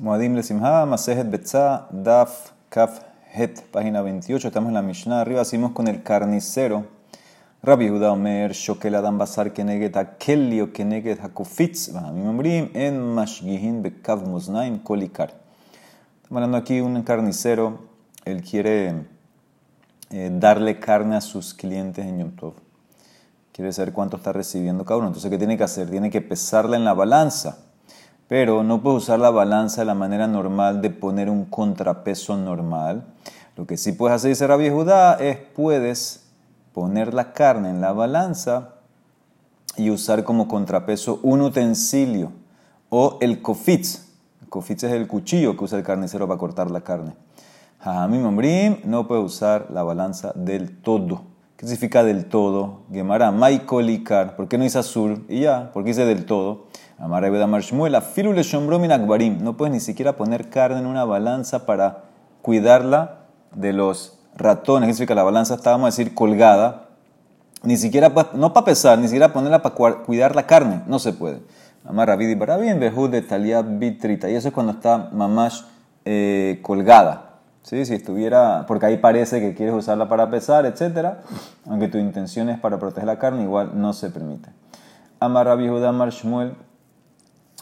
Moadim le Simha, Masejet Betza, Daf, Kaf, Het, página 28. Estamos en la Mishnah. Arriba seguimos con el carnicero. Rabbi Judá Omer, Shokel Adam Basar, Keneget Akeli o Keneget Hakufitz, Bahamim Omrim, En Mashgihin Bekav Moznaim, Kolikar. Estamos hablando aquí un carnicero. Él quiere darle carne a sus clientes en Yom Tov. Quiere saber cuánto está recibiendo cada uno. Entonces, ¿qué tiene que hacer? Tiene que pesarla en la balanza. Pero no puede usar la balanza de la manera normal de poner un contrapeso normal. Lo que sí puedes hacer, dice Rabbi Judá, es puedes poner la carne en la balanza y usar como contrapeso un utensilio o el kofitz. El kofitz es el cuchillo que usa el carnicero para cortar la carne. Jajamim Ombrim no puede usar la balanza del todo. ¿Qué significa del todo? Gemara, Maikolikar. ¿Por qué no dice azul? Y ya, ¿por qué dice del todo? Amar Amar Shmuel, afilu le akbarim. No puedes ni siquiera poner carne en una balanza para cuidarla de los ratones. ¿Qué significa? La balanza está, vamos a decir, colgada. Ni siquiera, no para pesar, ni siquiera ponerla para cuidar la carne. No se puede. Amar Rabidi Behud de Talia Bitrita. Y eso es cuando está mamash eh, colgada. ¿Sí? Si estuviera, porque ahí parece que quieres usarla para pesar, etc. Aunque tu intención es para proteger la carne, igual no se permite. Amar.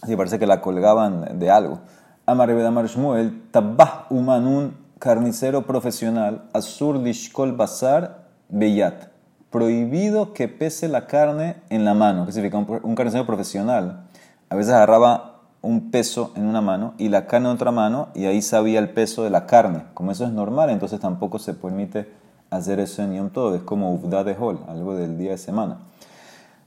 Sí, parece que la colgaban de algo. Amar Rabbi Amar Shmuel. Tabah Umanun, carnicero profesional. Azur Lishkol Bazar Beyat. Prohibido que pese la carne en la mano. ¿Qué significa? Un carnicero profesional. A veces agarraba un peso en una mano y la carne en otra mano y ahí sabía el peso de la carne. Como eso es normal, entonces tampoco se permite hacer eso en Yom Tov. Es como Uvda de Hol, algo del día de semana.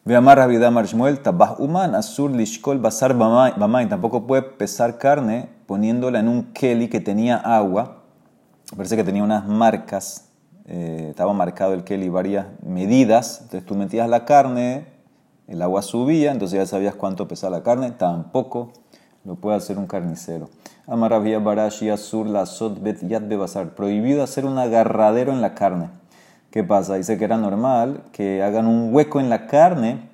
Veamar Rabida Marshmuel, Tabah Uman, Azur Lishkol Basar Bamay. Tampoco puede pesar carne poniéndola en un keli que tenía agua. Parece que tenía unas marcas. Eh, estaba marcado el keli varias medidas. Entonces tú metías la carne, el agua subía, entonces ya sabías cuánto pesaba la carne. Tampoco lo puede hacer un carnicero. Amaravia Barashi Azur la Bet Yad Bebasar. Prohibido hacer un agarradero en la carne. ¿Qué pasa? Dice que era normal que hagan un hueco en la carne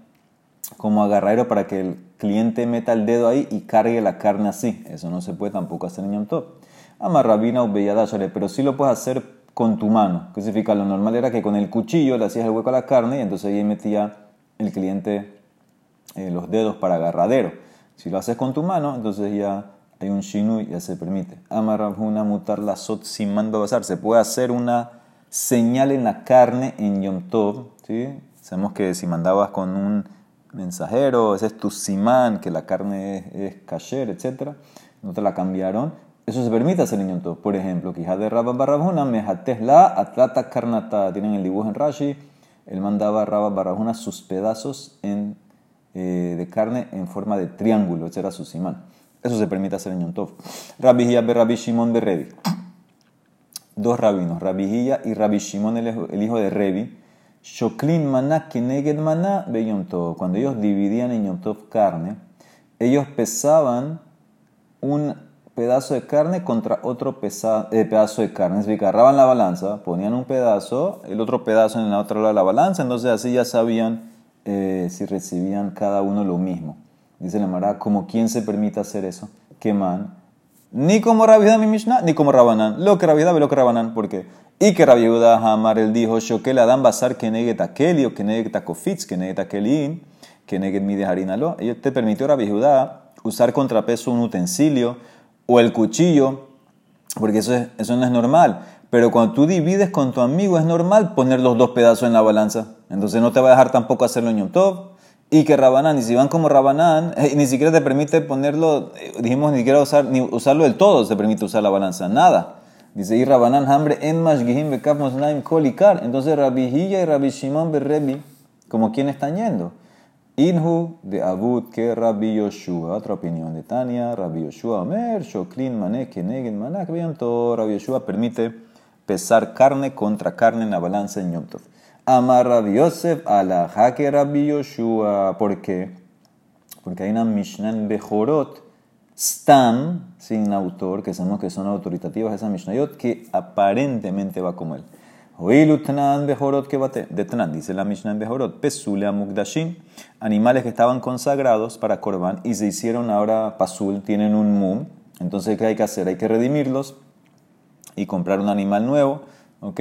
como agarradero para que el cliente meta el dedo ahí y cargue la carne así. Eso no se puede tampoco hacer en Yom Tov. Amarrabina o pero sí lo puedes hacer con tu mano. ¿Qué significa? Lo normal era que con el cuchillo le hacías el hueco a la carne y entonces ahí metía el cliente eh, los dedos para agarradero. Si lo haces con tu mano, entonces ya hay un shinu y ya se permite. Amarrabuna mutar la sot sin mando basar. Se puede hacer una señal en la carne en Yom Tov. ¿sí? Sabemos que si mandabas con un mensajero, ese es tu simán, que la carne es, es kasher, etc. No te la cambiaron. Eso se permite hacer en Yom. Por ejemplo, quizás de Rabba Barrabuna, mejates la atlata carnata. Tienen el dibujo en Rashi. Él mandaba a Rabba Barrabuna sus pedazos en, eh, de carne en forma de triángulo. Ese era su simán. Eso se permite hacer en Yom Tov. Rabbi Hiyah Rabbi Shimon de Revi dos rabinos, Rabbi y Rabbi Shimon, el hijo de Revi, Shoklin maná keneged maná Yom Tov. Cuando ellos dividían en Yom carne, ellos pesaban un pedazo de carne contra otro eh, pedazo de carne. Es decir, agarraban la balanza, ponían un pedazo, el otro pedazo en la otra lado de la balanza, entonces así ya sabían eh, si recibían cada uno lo mismo. Dice la Mara, ¿como quién se permite hacer eso? man ni como Rabbi mi Mishnah, ni como Rabanán. Lo que Rabbi ve lo que Rabanán. ¿Por qué? Y que Rabbi Hamar, él dijo, Shokel Adam Basar que neget aquel o que neget akofitz, que neget akelin, que neget mi harinalo. Ellos te permitió Rabbi usar contrapeso un utensilio o el cuchillo, porque eso, es, eso no es normal. Pero cuando tú divides con tu amigo es normal poner los dos pedazos en la balanza. Entonces no te va a dejar tampoco hacerlo en Yom Tov y que Rabanán, y si van como Rabanán, eh, ni siquiera te permite ponerlo, eh, dijimos ni siquiera usar, ni usarlo del todo, se permite usar la balanza, nada. Dice, y Rabanán, hambre en mashgihim bekaf mosnaim kolikar. Entonces Rabbi y Rabbi Shimon berrebi, como quien están yendo. Inhu de Abud que Rabbi Yoshua, otra opinión de Tania, Rabbi Yoshua Omer, Shoklin Manek, Kenegen Manak, todo Rabbi Yoshua permite pesar carne contra carne en la balanza en Yom Tov. Amar Rabbi Yosef a la jaque Rabbi Yoshua. ¿Por qué? Porque hay una Mishnah en Bejorot, Stam, sin autor, que sabemos que son autoritativas esas Mishnayot, que aparentemente va como él. Oilutnan Bejorot que bate. De Tnan, dice la Mishnah en Bejorot. Pesule Mukdashin. Animales que estaban consagrados para Korban y se hicieron ahora pasul, tienen un mum. Entonces, ¿qué hay que hacer? Hay que redimirlos y comprar un animal nuevo, ¿ok?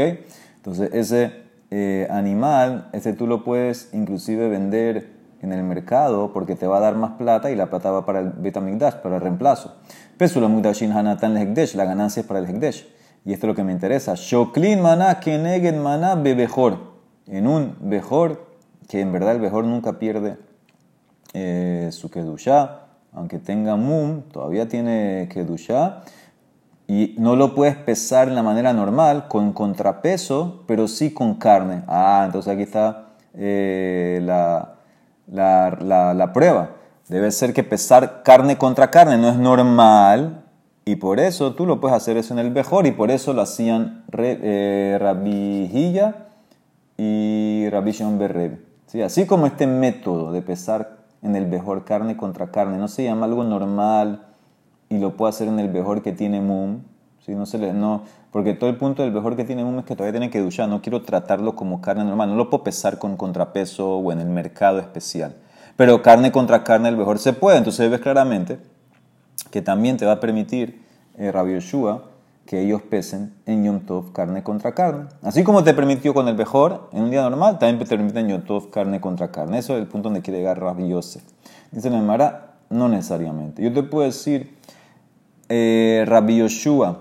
Entonces, ese eh, animal, ese tú lo puedes inclusive vender en el mercado porque te va a dar más plata y la plata va para el Betamigdash, para el reemplazo. Pesula Mudashin Hanatan Hekdesh, la ganancia es para el Hekdesh. Y esto es lo que me interesa. Shoklin maná kenegen maná bebejor. En un bejor, que en verdad el bejor nunca pierde eh, su kedushá, aunque tenga mum, todavía tiene kedushá. Y no lo puedes pesar en la manera normal, con contrapeso, pero sí con carne. Ah, entonces aquí está eh, la, la, la prueba. Debe ser que pesar carne contra carne no es normal, y por eso tú lo puedes hacer eso en el Bejor, y por eso lo hacían eh, Rabbi y Rabbi Shimon ¿Sí? Así como este método de pesar en el Bejor carne contra carne no se llama algo normal y lo puede hacer en el Bejor que tiene Mum, ¿sí? no se le, no, porque todo el punto del Bejor que tiene Mum es que todavía tiene que duchar, no quiero tratarlo como carne normal, no lo puedo pesar con contrapeso o en el mercado especial. Pero carne contra carne el Bejor se puede, entonces ves claramente que también te va a permitir eh, Rabbi Yoshua que ellos pesen en Yom Tov carne contra carne. Así como te permitió con el mejor en un día normal, también te permite en Yom Tov carne contra carne. Eso es el punto donde quiere llegar Rabbi Yosef. Dice la Mara, no necesariamente. Yo te puedo decir, eh, Rabbi Yoshua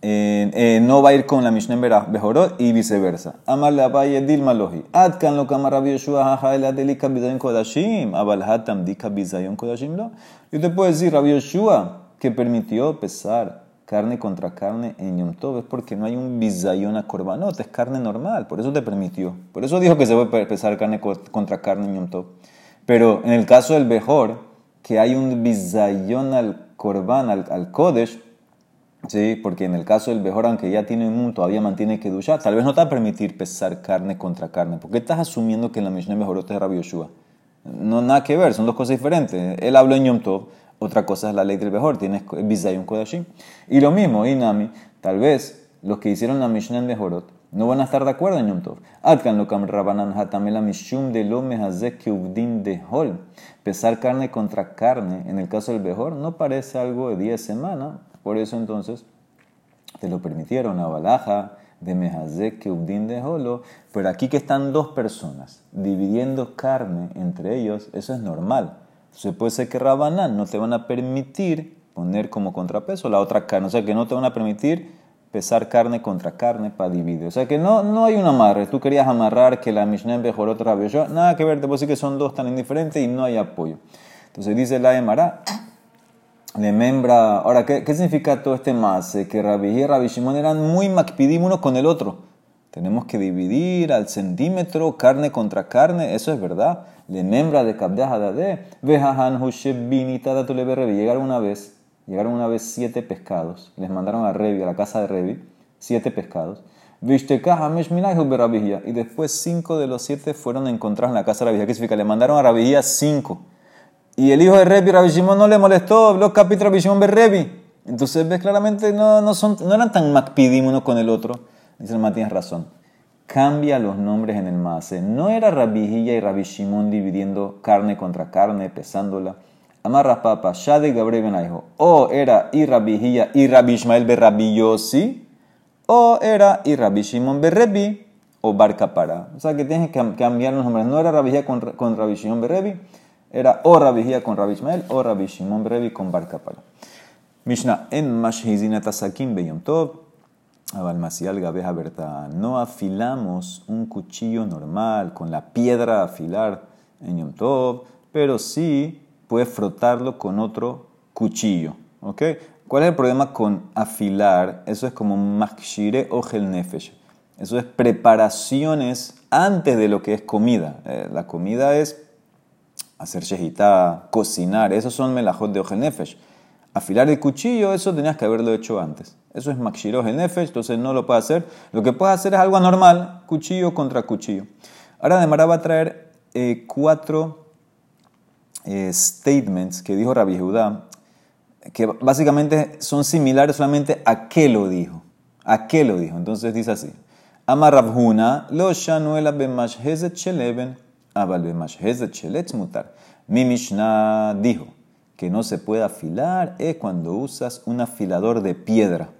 eh, eh, no va a ir con la Mishnah Bejorot y viceversa. Amar la valle Dilma Lohi. Atkan lo kama Rabbi Yoshua jaja el adelika bizayon kodashim. Abal hatam dika bizayon kodashim lo. Yo te puedo decir, Rabbi Yoshua, que permitió pesar carne contra carne en Yom Tov es porque no hay un bizayon a korbanot, es carne normal, por eso te permitió. Por eso dijo que se puede pesar carne contra carne en Yom Tov. Pero en el caso del Bejor, que hay un bizayon al korban, al, al Kodesh, ¿sí? porque en el caso del Bejor, aunque ya tiene un todavía mantiene que duchar, tal vez no te va a permitir pesar carne contra carne. ¿Por qué estás asumiendo que en la Mishnah Bejorot es Rabbi Yoshua? No, nada que ver, son dos cosas diferentes. Él habló en Yom Tov, otra cosa es la ley del Bejor, tienes Bizayun Kodashim. Y lo mismo, Inami, tal vez los que hicieron la Mishnah en Bejorot no van a estar de acuerdo en Yom Tov. Atkan lo kam rabanan hatamela mishum de lo mehazek de hol. Pesar carne contra carne, en el caso del Bejor, no parece algo de 10 semanas, por eso entonces te lo permitieron a Balaja de Mehazek Ubdin de Holo, pero aquí que están dos personas dividiendo carne entre ellos, eso es normal. Se puede ser que Rabanán no te van a permitir poner como contrapeso la otra carne, o sea que no te van a permitir pesar carne contra carne para dividir. O sea que no, no hay un amarre. Tú querías amarrar que la Mishnah mejoró otra vez. Nada que ver, te puedo decir que son dos tan indiferentes y no hay apoyo. Entonces dice la Emara, le membra. Ahora, ¿qué, ¿qué, significa todo este más? Que Rabbi y Rabbi Shimon eran muy macpidim uno con el otro. Tenemos que dividir al centímetro carne contra carne, eso es verdad. Le membra de Kabdeha Dade, Vejahan Hosheb Binita tu Llegaron una vez, llegaron una vez siete pescados. Les mandaron a Revi, a la casa de Revi, siete pescados. Y después cinco de los siete fueron encontrados en la casa de Rabbi ¿Qué significa? Le mandaron a Rabbi cinco. Y el hijo de Rebi, Rabbi no le molestó, los capítulos Rabbi Shimon Rebi. Entonces ves claramente no, no, son, no eran tan macpidim uno con el otro. Dice el tienes razón. Cambia los nombres en el Maase. No era Rabbi y Rabbi dividiendo carne contra carne, pesándola. Amarra papa, Shade Gabriel Benaijo. O era y Rabbi y Rabbi Ishmael Berrabi Yossi. O era y Rabbi Shimon Berrebi o Barca para. O sea que tienes que cambiar los nombres. No era Rabbi con, con Rabbi Shimon Berrebi era o Rabbi con Rabbi Ishmael o Rabbi Shimon Brevi con Bar Kapala. Mishnah, en Mashhizina Tasakim Beyom Tov, Abalmasial Gabeja Berta. No afilamos un cuchillo normal con la piedra afilar en Yom Tov, pero sí puedes frotarlo con otro cuchillo. ¿Ok? ¿Cuál es el problema con afilar? Eso es como Makshire o Nefesh. Eso es preparaciones antes de lo que es comida. Eh, la comida es hacer shehita, cocinar, esos son melajot de ojenefesh. Afilar el cuchillo, eso tenías que haberlo hecho antes. Eso es makshiro nefesh, entonces no lo puede hacer. Lo que puede hacer es algo anormal, cuchillo contra cuchillo. Ahora Demara va a traer eh, cuatro eh, statements que dijo Rabbi Judá, que básicamente son similares solamente a qué lo dijo. A qué lo dijo. Entonces dice así. Ama Rabhuna, lo shanuela sheleven. Mi Mishnah dijo que no se puede afilar es cuando usas un afilador de piedra,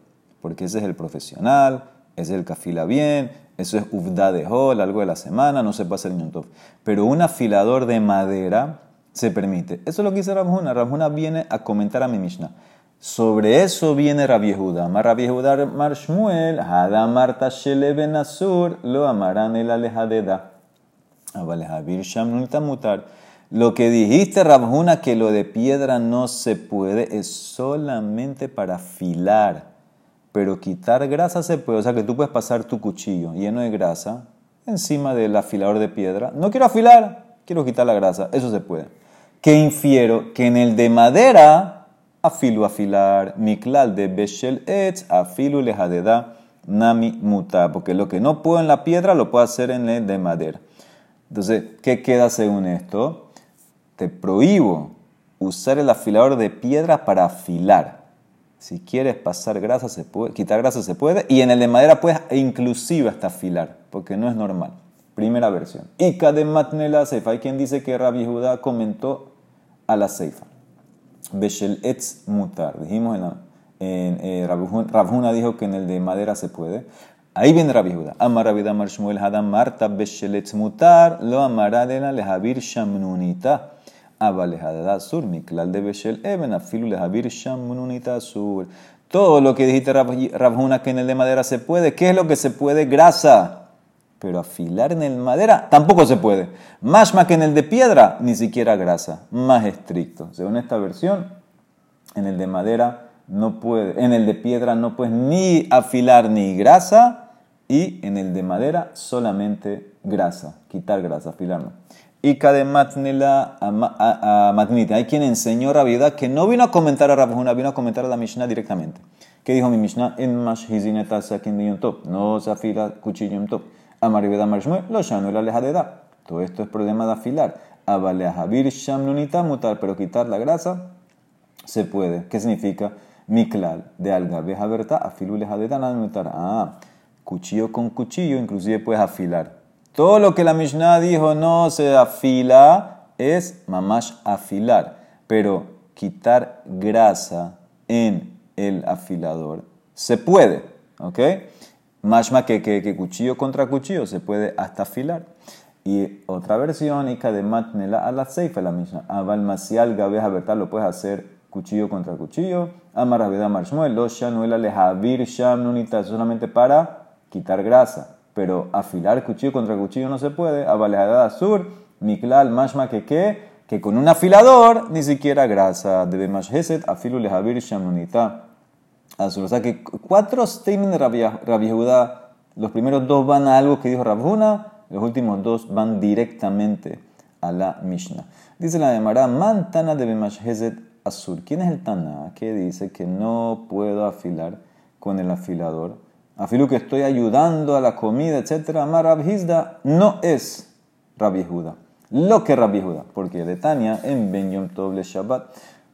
porque ese es el profesional, ese es el que afila bien, eso es uvda de hol, algo de la semana, no se puede hacer yontov. Pero un afilador de madera se permite. Eso es lo que dice Ramjuna. Ramjuna viene a comentar a mi Mishnah. Sobre eso viene Rabbi Yehuda. Mar Rabbi Mar Shmuel, Hada Marta Ben Asur, lo amarán el alejadeda. mutar. Lo que dijiste, Ramjuna, que lo de piedra no se puede, es solamente para afilar. Pero quitar grasa se puede. O sea que tú puedes pasar tu cuchillo lleno de grasa encima del afilador de piedra. No quiero afilar, quiero quitar la grasa. Eso se puede. ¿Qué infiero? Que en el de madera, afilo afilar, miklal de beshel etz, afilo lejadeda, nami muta. Porque lo que no puedo en la piedra lo puedo hacer en el de madera. Entonces, ¿qué queda según esto? Te prohíbo usar el afilador de piedra para afilar. Si quieres pasar grasa, se puede, quitar grasa se puede. Y en el de madera puedes inclusive hasta afilar, porque no es normal. Primera versión. Y Matnela Seifa. Hay quien dice que Rabbi Judá comentó a la Seifa. Beshel etz mutar. Dijimos en, en eh, Rabjuna dijo que en el de madera se puede. Ahí viene Rabbi Judá. Amar Rabbi Damar Shmuel Hadam Marta Beshel etz mutar. Lo amará de la lehavir shamnunita sur, miklal de Beshel Eben, afilu lehavir shamununita sur. Todo lo que dijiste Rabjuna que en el de madera se puede. ¿Qué es lo que se puede? Grasa. Pero afilar en el madera tampoco se puede. Más más que en el de piedra, ni siquiera grasa. Más estricto. Según esta versión, en el de madera no puede, en el de piedra no puedes ni afilar ni grasa y en el de madera solamente grasa, quitar grasa, afilar no y Kadematnila a Matnita. Hay quien enseñó Rabiedad que no vino a comentar a Rabjuna, vino a comentar a la Mishnah directamente. ¿Qué dijo mi Mishnah? En Mashhizineta Sakin de Top. No se afila cuchillo en top. Amaribeda Marshmuel, lo llano la edad. Todo esto es problema de afilar. Abaleahavir Shamnunita mutar, pero quitar la grasa se puede. ¿Qué significa? Miklal de alga veja verta afilu lejadeda mutar. Ah, cuchillo con cuchillo, inclusive puedes afilar. Todo lo que la Mishnah dijo no se afila es mamash afilar, pero quitar grasa en el afilador se puede, ¿ok? Mashma que, que, cuchillo contra cuchillo se puede hasta afilar. Y otra versión, y de matnela a la seifa la misma. Aval masial gabeja verdad lo puedes hacer cuchillo contra cuchillo. Amaraveda marshmuel, lo shanuela lehavir sham nunita solamente para quitar grasa pero afilar cuchillo contra cuchillo no se puede. Abalejada sur, miklal, mashma que que, que con un afilador ni siquiera grasa. Debe mashheset, afilu lehavir shamunita. Azul. O sea que cuatro statements de Rabbi Yehuda, los primeros dos van a algo que dijo Rabhuna, los últimos dos van directamente a la Mishnah. Dice la Demara, man tana de mashheset azul. ¿Quién es el Tana que dice que no puedo afilar con el afilador? afilu que estoy ayudando a la comida, etc. Amar no es Rabbi Judá. Lo que Rabbi Judá, porque de Tania en Ben Yom Tov Shabbat.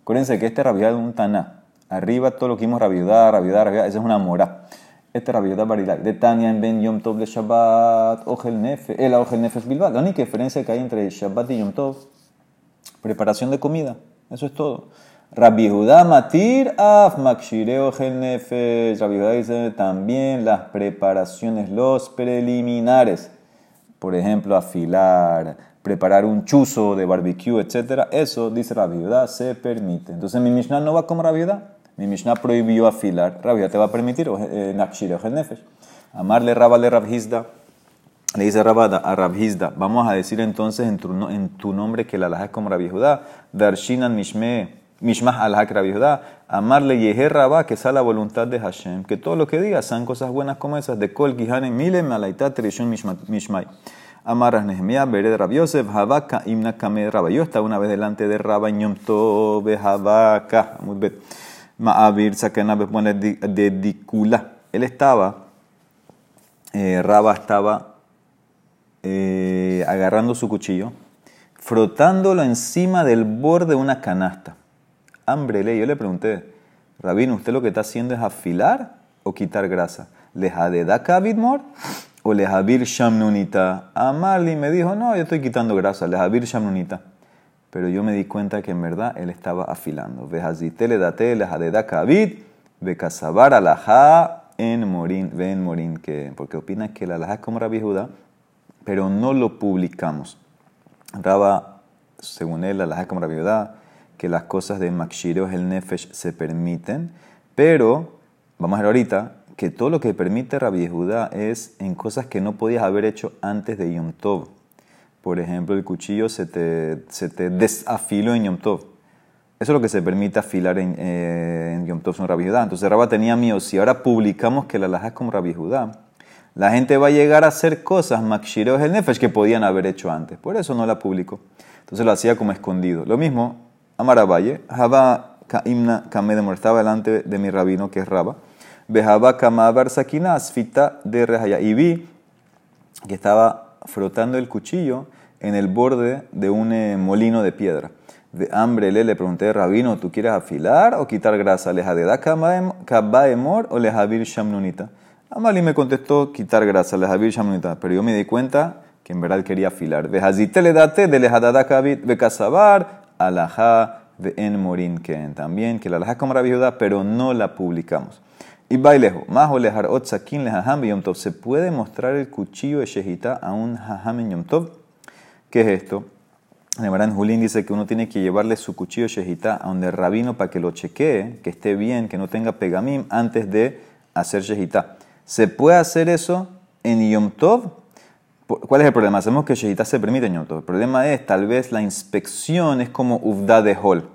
Acuérdense que este Rabbi es un Taná. Arriba todo lo que vimos Rabbi Judá, Rabbi Judá, esa es una mora. Este Rabbi Judá Barilai. De Tania en Ben Yom Tov Shabbat, Ogel Nefe, el Ogel Nefes Bilbao. La única diferencia que hay entre Shabbat y Yom Tov, preparación de comida. Eso es todo. Rabbi Matir Af Makshireo Nefesh. Rabbi dice también las preparaciones, los preliminares. Por ejemplo, afilar, preparar un chuzo de barbecue, etc. Eso, dice Rabbi Judá, se permite. Entonces mi Mishnah no va como Rabbi Judá. Mi Mishnah prohibió afilar. Rabbi Judá te va a permitir eh, Nefesh. Amarle Rabale Rabhizda. Le dice Rabada a Rabhizda, vamos a decir entonces en tu, nombre que la alhaja es como Rabbi Judá. Darshinan Mishme Mishmah al Hak amarle Yeher Rabá, que sea la voluntad de Hashem, que todo lo que diga sean cosas buenas como esas, de Kol Gihane Mile Malaitat Trishon Mishmai. Amarras Nehemiah, Bered Rab Yosef, Habaka, Imna Kame Rabba. Yo estaba una vez delante de Rabba Yom Tove, Habaka, Mudbet, Pone de Dikula. Él estaba, eh, Rabba estaba eh, agarrando su cuchillo, frotándolo encima del borde de una canasta hambre le. Yo le pregunté, Rabino, ¿usted lo que está haciendo es afilar o quitar grasa? ¿Lejadeda kabidmor o lejabir shamnunita? Amali me dijo, no, yo estoy quitando grasa, lejabir shamnunita. Pero yo me di cuenta que en verdad él estaba afilando. Vejazitele date lejadeda kabit, becasabar alajá en morín, ven morín, que, porque opina que la alajá es como Rabbi Judá, pero no lo publicamos. Raba, según él, la alajá es como Rabbi Judá, que las cosas de Makshireo el Nefesh se permiten, pero, vamos a ver ahorita, que todo lo que permite Rabbi Judá es en cosas que no podías haber hecho antes de Yom Tov. Por ejemplo, el cuchillo se te, se te desafiló en Yom Tov. Eso es lo que se permite afilar en, eh, en Yom Tov son Rabbi Judá. Entonces Rabba tenía miedo, si ahora publicamos que la laja es como Rabbi Judá, la gente va a llegar a hacer cosas, Makshireo el Nefesh, que podían haber hecho antes. Por eso no la publicó. Entonces lo hacía como escondido. Lo mismo, Amaravalle, Jaba Kaimna Kamedemor, estaba delante de mi rabino, que es Rabba. Bejaba Kamabar Sakina, Asfita de Rehaya. Y vi que estaba frotando el cuchillo en el borde de un eh, molino de piedra. De hambre le, le pregunté, Rabino, ¿tú quieres afilar o quitar grasa? ¿Lejadeda kabaemor o lejavir shamnunita? Amali me contestó, quitar grasa, lejavir shamnunita. Pero yo me di cuenta que en verdad quería afilar. Vejazite le date de lejadada kabit bekasabar alajá de en morin ken. También que la alajá como Rabbi pero no la publicamos. Y bailejo, más o lejar otzakin lejaham yom tov. ¿Se puede mostrar el cuchillo de Shehita a un jajam en yom tov? ¿Qué es esto? Nemarán Julín dice que uno tiene que llevarle su cuchillo de Shehita a donde el rabino para que lo chequee, que esté bien, que no tenga pegamim antes de hacer Shehita. ¿Se puede hacer eso en Yom Tov? ¿Cuál es el problema? Sabemos que Shehita se permite en Yom Tov. El problema es, tal vez la inspección es como Uvda de Hol.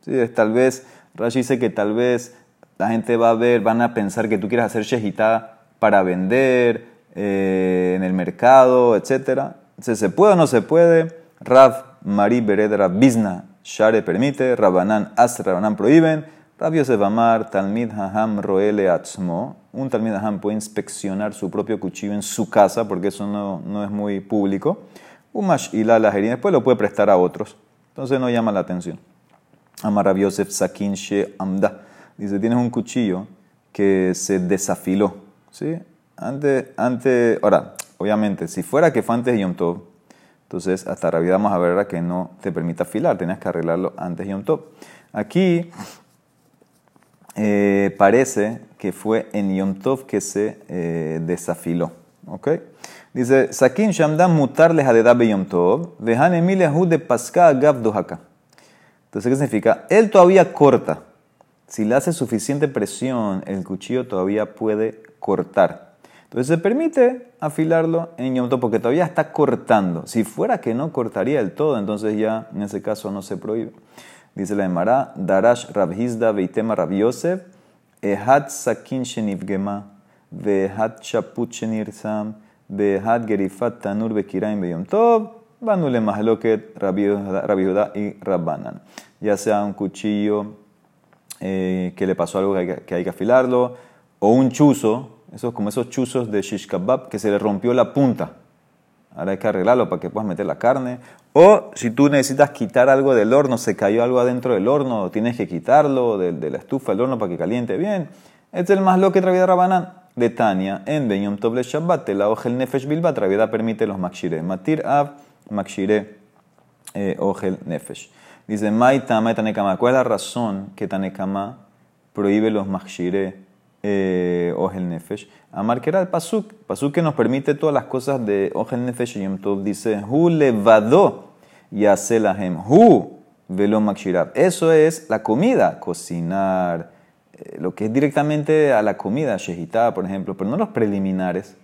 ¿Sí? Tal vez, Rashi dice que tal vez la gente va a ver, van a pensar que tú quieres hacer shejitá para vender eh, en el mercado, etc. ¿Se puede o no se puede? Rav, Mari, Beredra, Bizna, Share permite, Rabanan, As, Rabanan prohíben, Rav Yosef Amar, Talmid Haham, Roele Atzmo. Un Talmid Haham puede inspeccionar su propio cuchillo en su casa, porque eso no, no es muy público. Umash y la después lo puede prestar a otros. Entonces no llama la atención. Amar Rav Yosef Sakin She Amda. Dice, tienes un cuchillo que se desafiló. ¿sí? Antes, antes, ahora, obviamente, si fuera que fue antes de Yom Tov, entonces hasta vamos a ver que no te permite afilar, tenías que arreglarlo antes de Yom Tov. Aquí eh, parece que fue en Yom Tov que se eh, desafiló. ¿ok? Dice, Sakin Shamdam mutar lehadedab Yom Tov, gav dohaka. Entonces, ¿qué significa? Él todavía corta. Si le hace suficiente presión, el cuchillo todavía puede cortar. Entonces se permite afilarlo en Yom porque todavía está cortando. Si fuera que no cortaría el todo, entonces ya en ese caso no se prohíbe. Dice la Emara, Darash Rabhizda Veitema Rab Yosef, Ehad Sakin Shenivgema, Vehat Shaput Shenirsam, Vehat Gerifat Tanur Bekiraim Beyom Tov, Banule Mahloket Rabbi y Rabbanan. Ya sea un cuchillo eh, que le pasó algo que hay, que afilarlo, o un chuzo, esos, como esos chuzos de shish kebab que se le rompió la punta. Ahora hay que arreglarlo para que puedas meter la carne. O si tú necesitas quitar algo del horno, se cayó algo adentro del horno, tienes que quitarlo de, de la estufa del horno para que caliente bien. Este es el más lo que traviada Rabanán. De Tania, en Benyom Toble Shabbat, la el Nefesh Bilba, traviada permite los makshire. Matir Av, makshire, eh, ojel Nefesh. Dice, Maita, Maita Nekama. ¿Cuál es la razón que Tanekama prohíbe los Machshire eh, Ogel Nefesh? Amar que era el Pasuk. Pasuk que nos permite todas las cosas de Ogel Nefesh. Y entonces dice, Hu levado yaselahem. Hu velo. Eso es la comida, cocinar, eh, lo que es directamente a la comida, shehitá, por ejemplo, pero no los preliminares.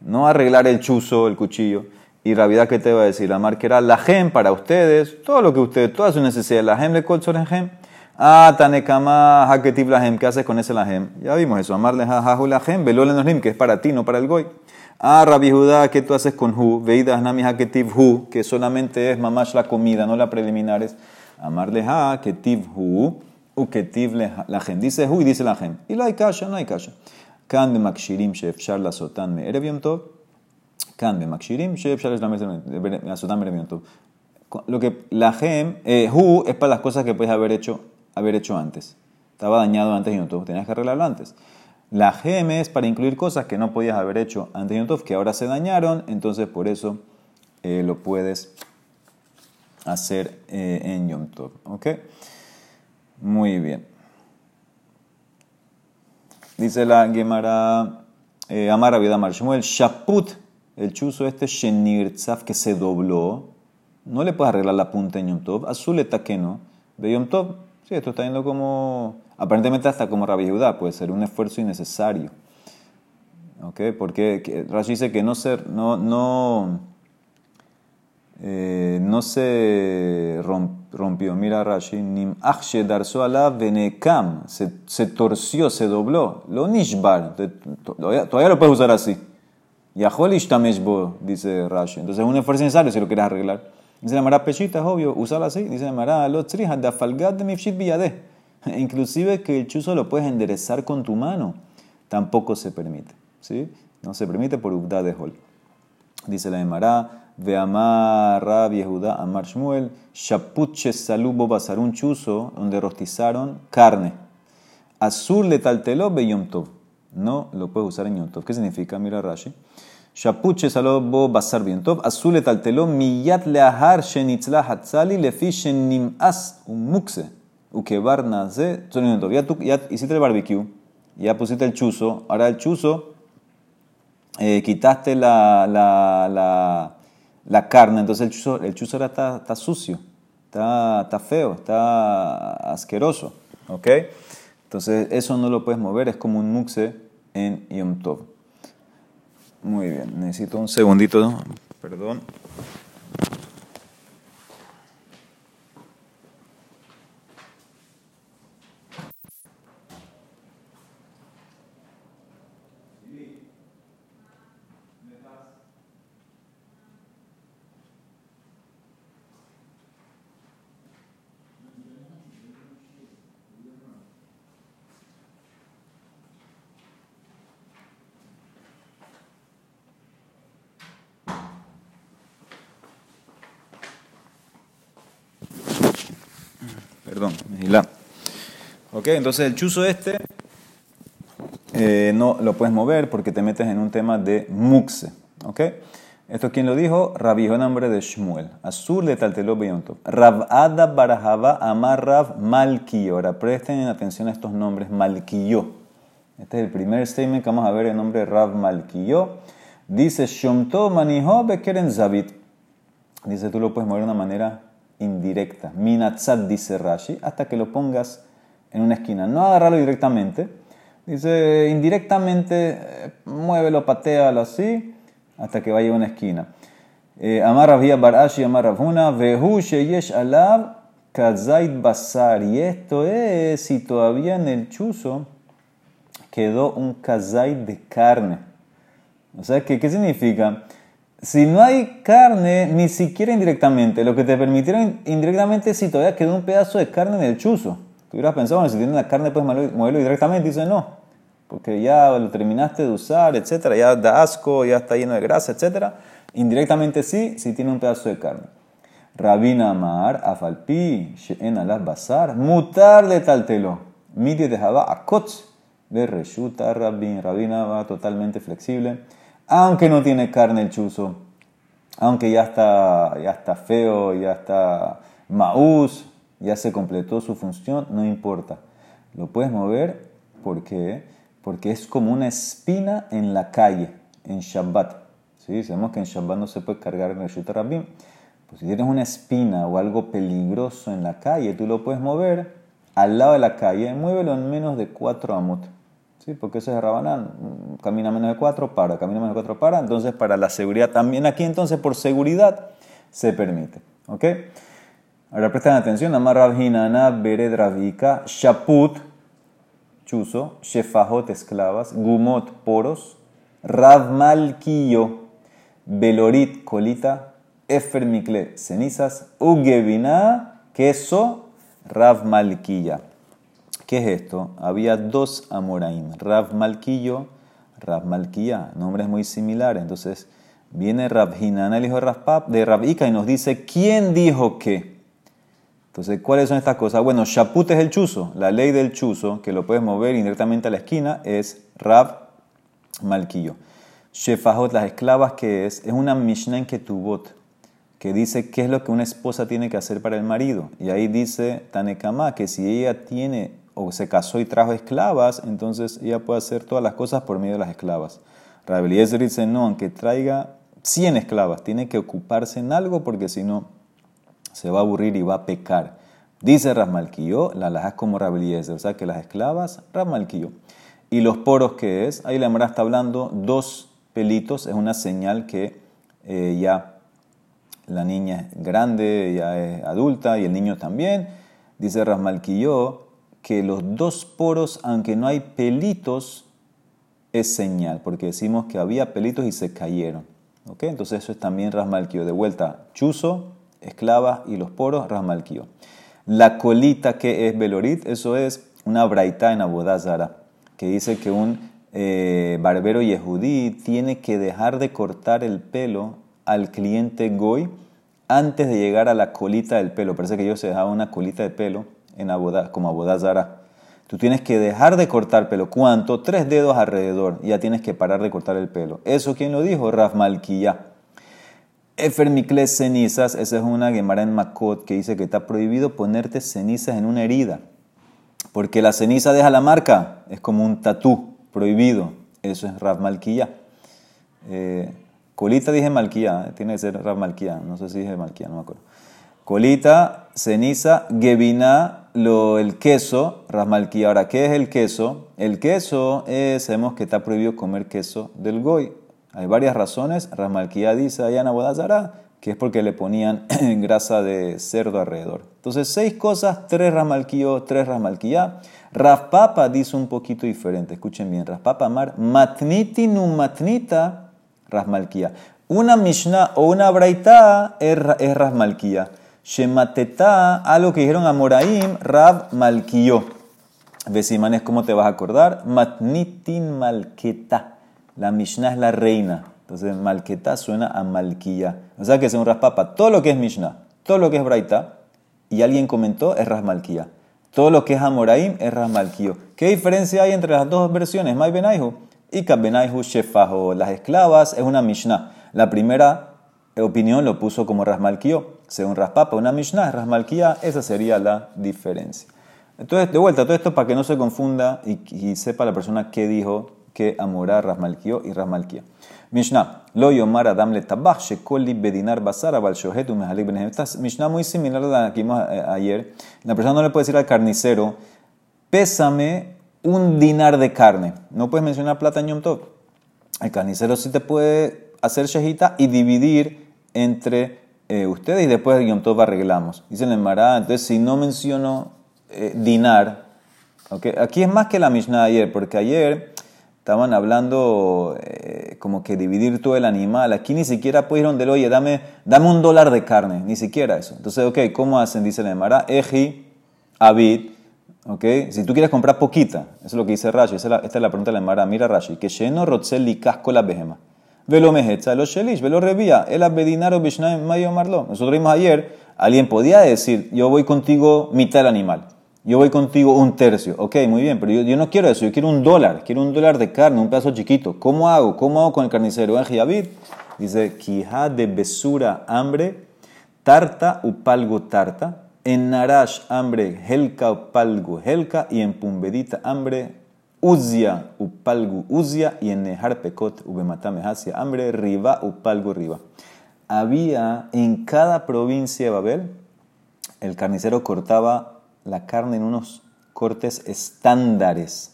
No arreglar el chuzo, el cuchillo y Ravidad, ¿qué te va a decir? La marca era la gem para ustedes, todo lo que ustedes, toda su necesidad, la gem le colzor gem. Ah, tanekama haketiv la gem, ¿qué haces con ese la gem? Ya vimos eso, amarle jajahu la gem, velole lim, que es para ti, no para el goy. Ah, Rabbi Judá, ¿qué tú haces con hu? Veidas nami haketiv hu, que solamente es mamash la comida, no la preliminares. Amarle ha ketiv hu, u ketiv la gem. Dice hu y dice la gem. Y lo hay kasha, no hay kasha. Kan de makshirim shefshar la sotan me erev tov. Lo que la gem, eh, hu es para las cosas que puedes haber hecho, haber hecho antes. Estaba dañado antes de Yom tenías que arreglarlo antes. La gem es para incluir cosas que no podías haber hecho antes de Yom que ahora se dañaron, entonces por eso eh, lo puedes hacer eh, en Yom Tov. ¿Ok? Muy bien. Dice la Gemara eh, Amar Abid Amar Shmuel, Shaput, el chuzo este Shenirtzaf que se dobló, no le puedes arreglar la punta en Yom Tov, azul que no, de Yom Tov, sí, esto está yendo como, aparentemente hasta como Rabbi Judá, puede ser un esfuerzo innecesario. ¿Ok? Porque Rashi dice que no ser, no, no, eh, no se rompió. Mira Rashi, nim darso venekam, se, se torció, se dobló. Lo nishbar, todavía, lo puedes usar así. Yahol ishtameshbo, dice Rashi. Entonces es un esfuerzo necesario si lo quieres arreglar. Dice la Mara Peshita, es obvio, usarlo así. Dice la Mara, lo trija, da falgat de mifshit biyade. Inclusive que el chuzo lo puedes enderezar con tu mano. Tampoco se permite. ¿sí? No se permite por Ubda de Hol. Dice la Emara, Ve Amar Rab Yehuda, Amar Shmuel, Shapuche Salubo Basar, un chuzo donde rostizaron carne. Azul le talteló Yom Tov. No lo puedes usar en Yom Tov. ¿Qué significa? Mira Rashi. Shapuche Salubo Basar Yom Tov. Azul le talteló Miyat leahar shenitzla hatzali lefi as un mukse. Ukebar naze. Ya, tú, ya hiciste el barbecue. Ya pusiste el chuzo. Ahora el chuzo. Eh, quitaste la, la, la la carne, entonces el chuzo, el chuzo ahora está, sucio, está, está, feo, está asqueroso. ¿Ok? Entonces eso no lo puedes mover, es como un muxe en Yom Tov. Muy bien, necesito un segundito, perdón. Entonces el chuzo este eh, no lo puedes mover porque te metes en un tema de muxe. Ok, esto es quien lo dijo, Rabbi nombre de Shmuel. Azul de Talteló Rab Rabada Barajaba Amar Rav Malkiyo. Ahora presten atención a estos nombres Malkiyo. Este es el primer statement que vamos a ver el nombre de Rav Malkiyo. Dice Shomto Maniho Bekeren Zabit. Dice tú lo puedes mover de una manera indirecta. Minatzat dice Rashi, hasta que lo pongas en una esquina. No agarrarlo directamente. Dice indirectamente, eh, muévelo, patealo así, hasta que vaya a una esquina. Eh, Amar Rabia Barashi, Amar Rabhuna, Vehu Sheyesh Alab, Kazait Basar. Y esto es si todavía en el chuzo quedó un kazait de carne. O sea, ¿qué, qué significa? Si no hay carne, ni siquiera indirectamente, lo que te permitieron indirectamente si todavía quedó un pedazo de carne en el chuzo. Tú hubieras pensado, bueno, si tienes la carne puedes moverlo directamente. Dice no, porque ya lo terminaste de usar, etcétera, ya da asco, ya está lleno de grasa, etcétera. Indirectamente sí, si tiene un pedazo de carne. Rabina Amar, Afalpi, She'en alas Basar, Mutar de Taltelo, Midi de Jabá, Akotz, de Reshuta Rabin. Rabina va totalmente flexible aunque no tiene carne el chuzo, aunque ya está, ya está feo, ya está maús, ya se completó su función, no importa. Lo puedes mover porque, porque es como una espina en la calle, en Shabbat. ¿Sí? Sabemos que en Shabbat no se puede cargar en el Rabim. Pues si tienes una espina o algo peligroso en la calle, tú lo puedes mover al lado de la calle, muévelo en menos de 4 amot. ¿sí? porque ese es Rabanán, camina menos de cuatro, para, camina menos de cuatro, para, entonces para la seguridad también aquí, entonces por seguridad se permite. ¿ok? Ahora prestan atención, Amar Rabhinana, Bered Ravika, Shaput, chuzo, Shefajot, esclavas, Gumot, poros, Ravmalquillo, Belorit, colita, Efer cenizas, Ugevina, queso, Ravmalquilla. ¿Qué es esto? Había dos Amoraim, Rav Malquillo, Rav Malquilla, nombres muy similares. Entonces viene Rav Hinana, el hijo de Rav, de Rav y nos dice, ¿quién dijo qué? Entonces, ¿cuáles son estas cosas? Bueno, Shaput es el chuzo, la ley del chuzo, que lo puedes mover indirectamente a la esquina, es Rav Malquillo. Shefajot, las esclavas, que es? Es una Mishnah en Ketubot, que dice qué es lo que una esposa tiene que hacer para el marido. Y ahí dice Tanekama que si ella tiene o se casó y trajo esclavas, entonces ella puede hacer todas las cosas por medio de las esclavas. Rabeliezer dice, no, aunque traiga 100 esclavas, tiene que ocuparse en algo porque si no se va a aburrir y va a pecar. Dice Rasmalquillo, la como Rabeliezer, o sea que las esclavas, Rasmalquillo. Y los poros que es, ahí la Mara está hablando, dos pelitos, es una señal que eh, ya la niña es grande, ya es adulta y el niño también. Dice Rasmalquillo que los dos poros, aunque no hay pelitos, es señal, porque decimos que había pelitos y se cayeron. ¿ok? Entonces eso es también Rasmalquillo. De vuelta, chuzo, esclava y los poros, Rasmalquillo. La colita que es Belorit, eso es una braita en Abodazara, que dice que un eh, barbero yehudí tiene que dejar de cortar el pelo al cliente Goy antes de llegar a la colita del pelo. Parece que yo se dejaba una colita de pelo en aboda, como abodazara. Tú tienes que dejar de cortar pelo. ¿Cuánto? Tres dedos alrededor. Ya tienes que parar de cortar el pelo. ¿Eso quién lo dijo? Raf Malkiya. Efermicles cenizas. Esa es una Gemara en Makot que dice que está prohibido ponerte cenizas en una herida. Porque la ceniza deja la marca. Es como un tatú. Prohibido. Eso es Malkiya. Eh, Colita dije malquía, tiene que ser Rav no sé si dije malquía, no me acuerdo. Colita, ceniza, gebina, lo, el queso, Rav. Ahora, ¿qué es el queso? El queso es, sabemos que está prohibido comer queso del goy. Hay varias razones. Rav Malquía dice allá en Abodazara que es porque le ponían grasa de cerdo alrededor. Entonces, seis cosas, tres Ramalquío, tres Ramalquía. Papa dice un poquito diferente. Escuchen bien. Papa Amar, matniti nu matnita Rasmalquía. Una Mishnah o una Braita es, es Rasmalquía. Shemateta, algo que dijeron a Moraim, Rab. Vesimanes, ¿cómo te vas a acordar? Matnitin Malqueta. La Mishnah es la reina. Entonces, Malqueta suena a Malquía. O sea que un raspapa. Todo lo que es Mishnah, todo lo que es Braita, y alguien comentó, es Rasmalquía. Todo lo que es Amoraim es Rasmalquillo. ¿Qué diferencia hay entre las dos versiones? May Benaihu y Kabbenaihu Shefaho. Las esclavas es una Mishnah. La primera opinión lo puso como Rasmalkio. Según Raspapa, una Mishnah es Rasmalkia. Esa sería la diferencia. Entonces, de vuelta, todo esto para que no se confunda y, sepa la persona qué dijo que amorá Rasmalkio y Rasmalkia. Mishnah, lo yomar adam le tabach shekoli bedinar basara bal shohet umehalik benehem. Esta Mishnah muy similar a la que vimos eh, ayer. La persona no le puede decir al carnicero, pésame un dinar de carne. No puedes mencionar plata en Yom Tov. El carnicero sí te puede hacer shejita y dividir entre eh, ustedes y después de Yom Tov arreglamos. Dice el Mará, entonces si no menciono eh, dinar, okay, aquí es más que la Mishnah de ayer, porque ayer estaban hablando eh, como que dividir todo el animal. Aquí ni siquiera pudieron decir, oye, dame, dame un dólar de carne, ni siquiera eso. Entonces, ok, ¿cómo hacen? Dice el Mará, Eji, Abid, Okay. Si tú quieres comprar poquita, eso es lo que dice Rashi, esta es la pregunta de la Mara, mira Rashi, que lleno rotzel y casco la behema. Velo mejetza, lo shelish, velo revía, el abedinaro bishnaim mayo marlo. Nosotros vimos ayer, alguien podía decir, yo voy contigo mitad del animal, yo voy contigo un tercio. Ok, muy bien, pero yo, no quiero eso, yo quiero un dólar, quiero un dólar de carne, un pedazo chiquito. ¿Cómo hago? ¿Cómo hago con el carnicero? En Javid dice, quija de besura hambre, tarta upalgo tarta, en Narash, hambre, Helka, Upalgu, Helka, y en Pumbedita, hambre, Uzia, Upalgu, Uzia, y en Nehar Pekot, Ubematame, Hasia, hambre, Riva, Upalgu, Riva. Había en cada provincia de Babel, el carnicero cortaba la carne en unos cortes estándares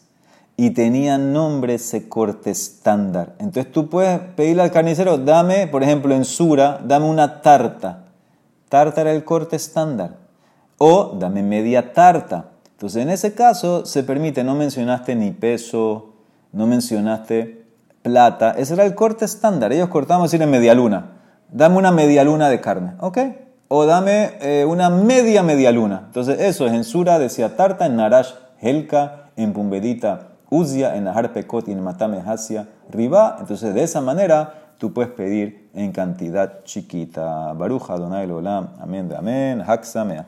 y tenía nombre ese corte estándar. Entonces tú puedes pedirle al carnicero, dame, por ejemplo, en Sura, dame una tarta. Tarta era el corte estándar o dame media tarta. Entonces, en ese caso se permite, no mencionaste ni peso, no mencionaste plata. Ese era el corte estándar. Ellos cortaban decir en media luna. Dame una media luna de carne, ¿ok? O dame eh, una media media luna. Entonces, eso es en Sura, decía tarta, en Narash, Helka, en Pumbedita, Uzia, en Nahar Pekot y en Matame Hasia, Riba. Entonces, de esa manera tú puedes pedir en cantidad chiquita. Baruja, Donai Olam, amén, amén, Haxamea.